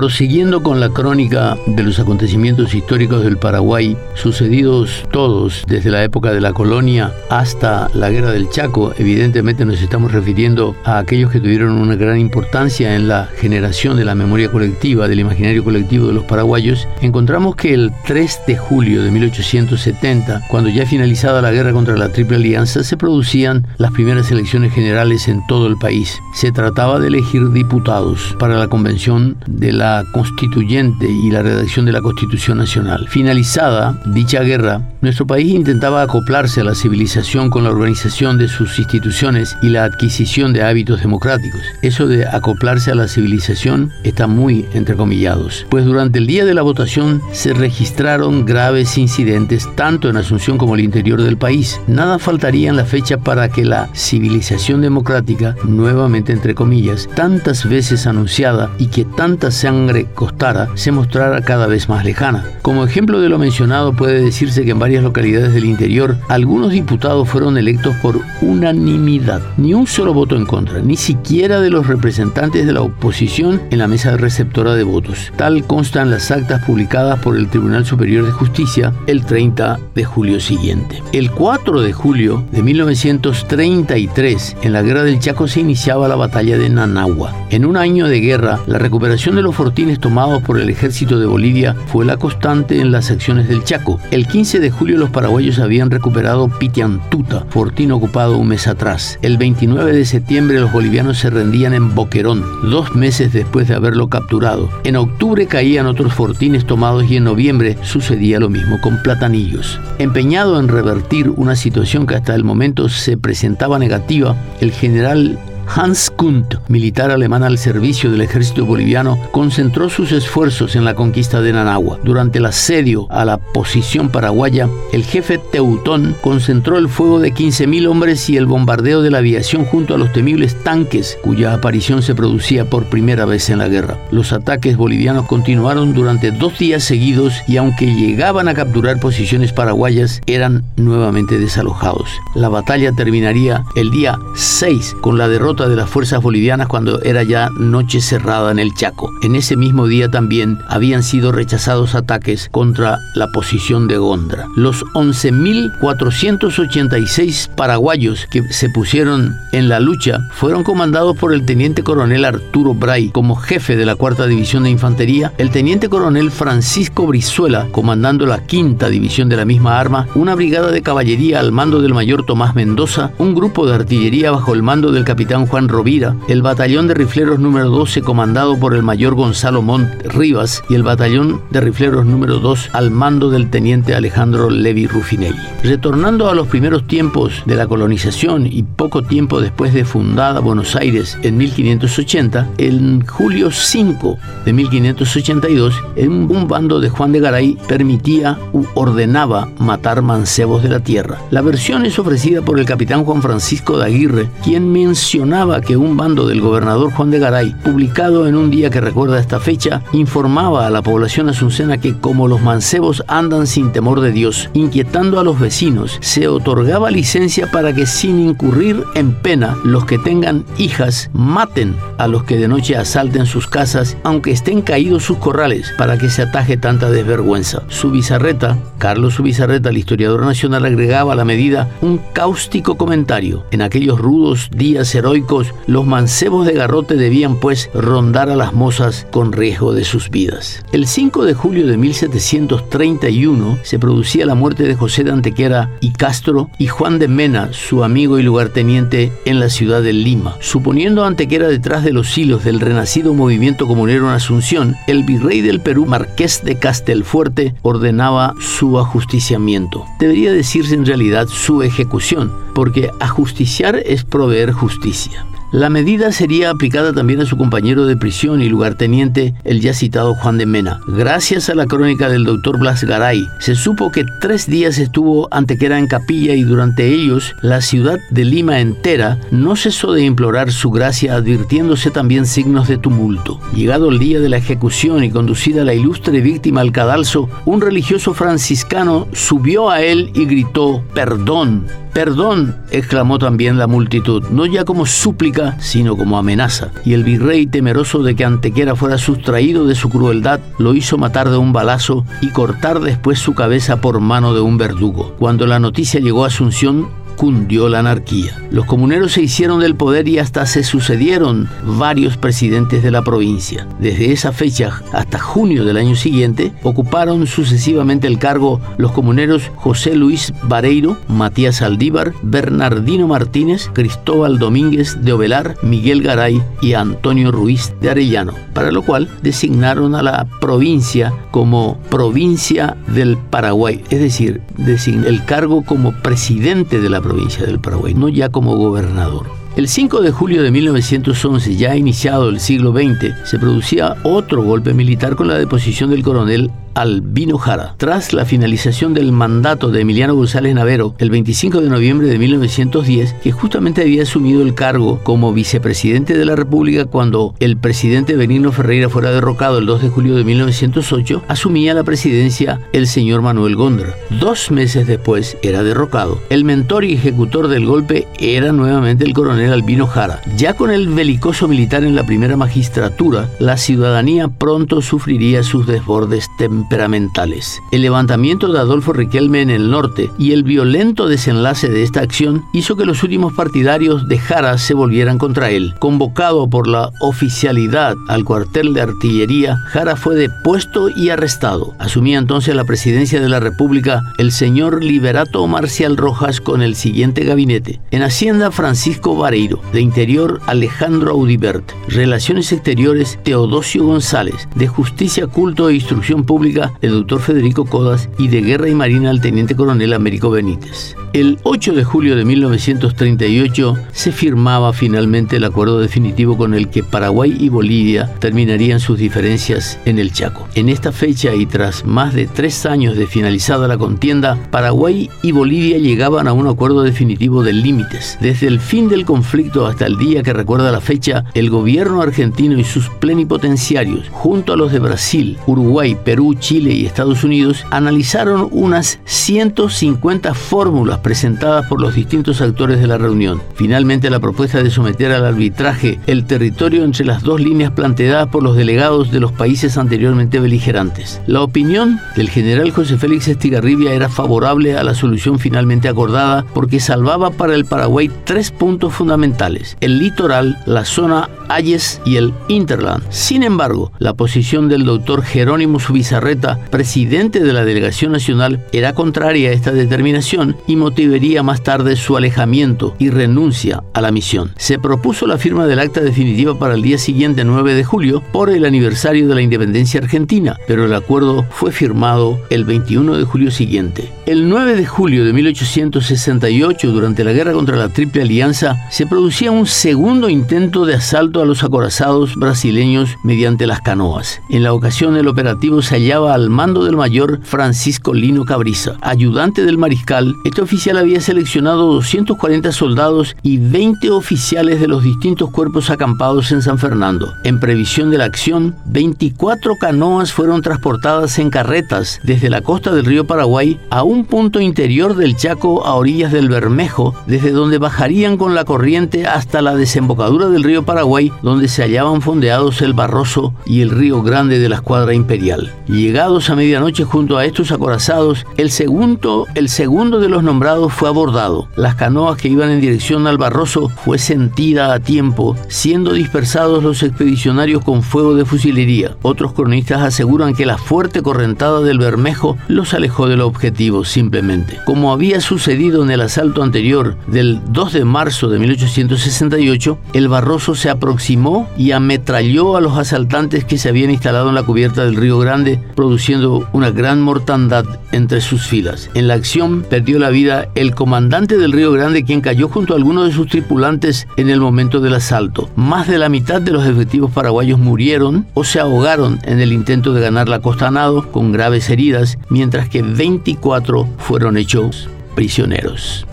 Prosiguiendo con la crónica de los acontecimientos históricos del Paraguay, sucedidos todos desde la época de la colonia hasta la guerra del Chaco, evidentemente nos estamos refiriendo a aquellos que tuvieron una gran importancia en la generación de la memoria colectiva, del imaginario colectivo de los paraguayos, encontramos que el 3 de julio de 1870, cuando ya finalizada la guerra contra la Triple Alianza, se producían las primeras elecciones generales en todo el país. Se trataba de elegir diputados para la convención de la constituyente y la redacción de la Constitución Nacional. Finalizada dicha guerra, nuestro país intentaba acoplarse a la civilización con la organización de sus instituciones y la adquisición de hábitos democráticos. Eso de acoplarse a la civilización está muy entrecomillados, pues durante el día de la votación se registraron graves incidentes tanto en Asunción como en el interior del país. Nada faltaría en la fecha para que la civilización democrática, nuevamente entre comillas, tantas veces anunciada y que tanta sangre costara, se mostrara cada vez más lejana. Como ejemplo de lo mencionado puede decirse que en varias localidades del interior algunos diputados fueron electos por unanimidad, ni un solo voto en contra, ni siquiera de los representantes de la oposición en la mesa receptora de votos. Tal consta en las actas publicadas por el Tribunal Superior de Justicia el 30 de julio siguiente. El 4 de julio de 1933, en la Guerra del Chaco se iniciaba la batalla de Nanagua. En un año de guerra, la recuperación de los fortines tomados por el ejército de Bolivia fue la constante en las acciones del Chaco. El 15 de julio los paraguayos habían recuperado Pitiantuta, fortín ocupado un mes atrás. El 29 de septiembre los bolivianos se rendían en Boquerón, dos meses después de haberlo capturado. En octubre caían otros fortines tomados y en noviembre sucedía lo mismo con Platanillos. Empeñado en revertir una situación que hasta el momento se presentaba negativa, el general Hans Kunt, militar alemán al servicio del ejército boliviano, concentró sus esfuerzos en la conquista de Nanagua. Durante el asedio a la posición paraguaya, el jefe Teutón concentró el fuego de 15.000 hombres y el bombardeo de la aviación junto a los temibles tanques, cuya aparición se producía por primera vez en la guerra. Los ataques bolivianos continuaron durante dos días seguidos y aunque llegaban a capturar posiciones paraguayas, eran nuevamente desalojados. La batalla terminaría el día 6 con la derrota de las fuerzas bolivianas cuando era ya noche cerrada en el Chaco. En ese mismo día también habían sido rechazados ataques contra la posición de Gondra. Los 11.486 paraguayos que se pusieron en la lucha fueron comandados por el teniente coronel Arturo Bray como jefe de la cuarta división de infantería, el teniente coronel Francisco Brizuela comandando la quinta división de la misma arma, una brigada de caballería al mando del mayor Tomás Mendoza, un grupo de artillería bajo el mando del capitán Juan Rovira, el batallón de rifleros número 12 comandado por el mayor Gonzalo Montt Rivas y el batallón de rifleros número 2 al mando del teniente Alejandro Levi Rufinelli. Retornando a los primeros tiempos de la colonización y poco tiempo después de fundada Buenos Aires en 1580, en julio 5 de 1582, un bando de Juan de Garay permitía u ordenaba matar mancebos de la tierra. La versión es ofrecida por el capitán Juan Francisco de Aguirre, quien menciona que un bando del gobernador Juan de Garay, publicado en un día que recuerda esta fecha, informaba a la población asuncena que como los mancebos andan sin temor de Dios, inquietando a los vecinos, se otorgaba licencia para que sin incurrir en pena, los que tengan hijas maten a los que de noche asalten sus casas, aunque estén caídos sus corrales, para que se ataje tanta desvergüenza. Su bizarreta, Carlos Subizarreta, el historiador nacional, agregaba a la medida un cáustico comentario. En aquellos rudos días heroicos, los mancebos de garrote debían pues rondar a las mozas con riesgo de sus vidas. El 5 de julio de 1731 se producía la muerte de José de Antequera y Castro y Juan de Mena, su amigo y lugarteniente en la ciudad de Lima. Suponiendo Antequera detrás de los hilos del renacido movimiento comunero en Asunción, el virrey del Perú, Marqués de Castelfuerte, ordenaba su ajusticiamiento. Debería decirse en realidad su ejecución, porque ajusticiar es proveer justicia. La medida sería aplicada también a su compañero de prisión y lugarteniente, el ya citado Juan de Mena. Gracias a la crónica del doctor Blas Garay, se supo que tres días estuvo Antequera en capilla y durante ellos la ciudad de Lima entera no cesó de implorar su gracia advirtiéndose también signos de tumulto. Llegado el día de la ejecución y conducida la ilustre víctima al cadalso, un religioso franciscano subió a él y gritó, perdón, Perdón, exclamó también la multitud, no ya como súplica, sino como amenaza. Y el virrey, temeroso de que Antequera fuera sustraído de su crueldad, lo hizo matar de un balazo y cortar después su cabeza por mano de un verdugo. Cuando la noticia llegó a Asunción, cundió la anarquía. Los comuneros se hicieron del poder y hasta se sucedieron varios presidentes de la provincia. Desde esa fecha hasta junio del año siguiente, ocuparon sucesivamente el cargo los comuneros José Luis Vareiro, Matías Aldívar, Bernardino Martínez, Cristóbal Domínguez de Ovelar, Miguel Garay y Antonio Ruiz de Arellano, para lo cual designaron a la provincia como provincia del Paraguay, es decir, el cargo como presidente de la provincia provincia del Paraguay, no ya como gobernador. El 5 de julio de 1911, ya iniciado el siglo XX, se producía otro golpe militar con la deposición del coronel Albino Jara. Tras la finalización del mandato de Emiliano González Navero el 25 de noviembre de 1910, que justamente había asumido el cargo como vicepresidente de la República cuando el presidente Benigno Ferreira fuera derrocado el 2 de julio de 1908, asumía la presidencia el señor Manuel Gondra. Dos meses después era derrocado. El mentor y ejecutor del golpe era nuevamente el coronel Albino Jara. Ya con el belicoso militar en la primera magistratura, la ciudadanía pronto sufriría sus desbordes temporales temperamentales. El levantamiento de Adolfo Riquelme en el norte y el violento desenlace de esta acción hizo que los últimos partidarios de Jara se volvieran contra él. Convocado por la oficialidad al cuartel de artillería, Jara fue depuesto y arrestado. Asumía entonces la presidencia de la República el señor Liberato Marcial Rojas con el siguiente gabinete. En Hacienda, Francisco Vareiro. De Interior, Alejandro Audibert. Relaciones Exteriores, Teodosio González. De Justicia, Culto e Instrucción Pública, el doctor Federico Codas y de Guerra y Marina el teniente coronel Américo Benítez. El 8 de julio de 1938 se firmaba finalmente el acuerdo definitivo con el que Paraguay y Bolivia terminarían sus diferencias en el Chaco. En esta fecha y tras más de tres años de finalizada la contienda, Paraguay y Bolivia llegaban a un acuerdo definitivo de límites. Desde el fin del conflicto hasta el día que recuerda la fecha, el gobierno argentino y sus plenipotenciarios, junto a los de Brasil, Uruguay, Perú, Chile y Estados Unidos, analizaron unas 150 fórmulas presentadas por los distintos actores de la reunión. Finalmente, la propuesta de someter al arbitraje el territorio entre las dos líneas planteadas por los delegados de los países anteriormente beligerantes. La opinión del general José Félix Estigarribia era favorable a la solución finalmente acordada porque salvaba para el Paraguay tres puntos fundamentales: el litoral, la zona Ayes y el Interland. Sin embargo, la posición del doctor Jerónimo Subizarreta, presidente de la delegación nacional, era contraria a esta determinación y motivaría más tarde su alejamiento y renuncia a la misión. Se propuso la firma del acta definitiva para el día siguiente, 9 de julio, por el aniversario de la independencia argentina, pero el acuerdo fue firmado el 21 de julio siguiente. El 9 de julio de 1868, durante la guerra contra la Triple Alianza, se producía un segundo intento de asalto a los acorazados brasileños mediante las canoas. En la ocasión el operativo se hallaba al mando del mayor Francisco Lino Cabriza, ayudante del mariscal. Este oficial había seleccionado 240 soldados y 20 oficiales de los distintos cuerpos acampados en San Fernando. En previsión de la acción, 24 canoas fueron transportadas en carretas desde la costa del río Paraguay a un punto interior del Chaco a orillas del Bermejo, desde donde bajarían con la corriente hasta la desembocadura del río Paraguay, donde se hallaban fondeados el Barroso y el río Grande de la escuadra imperial. Llegados a medianoche junto a estos acorazados, el segundo, el segundo de los nombrados fue abordado. Las canoas que iban en dirección al Barroso fue sentida a tiempo, siendo dispersados los expedicionarios con fuego de fusilería. Otros cronistas aseguran que la fuerte correntada del Bermejo los alejó del objetivo simplemente. Como había sucedido en el asalto anterior del 2 de marzo de 1868, el Barroso se aproximó y ametralló a los asaltantes que se habían instalado en la cubierta del Río Grande, produciendo una gran mortandad entre sus filas. En la acción perdió la vida el comandante del Río Grande, quien cayó junto a algunos de sus tripulantes en el momento del asalto. Más de la mitad de los efectivos paraguayos murieron o se ahogaron en el intento de ganar la costa nado con graves heridas, mientras que 24 fueron hechos prisioneros.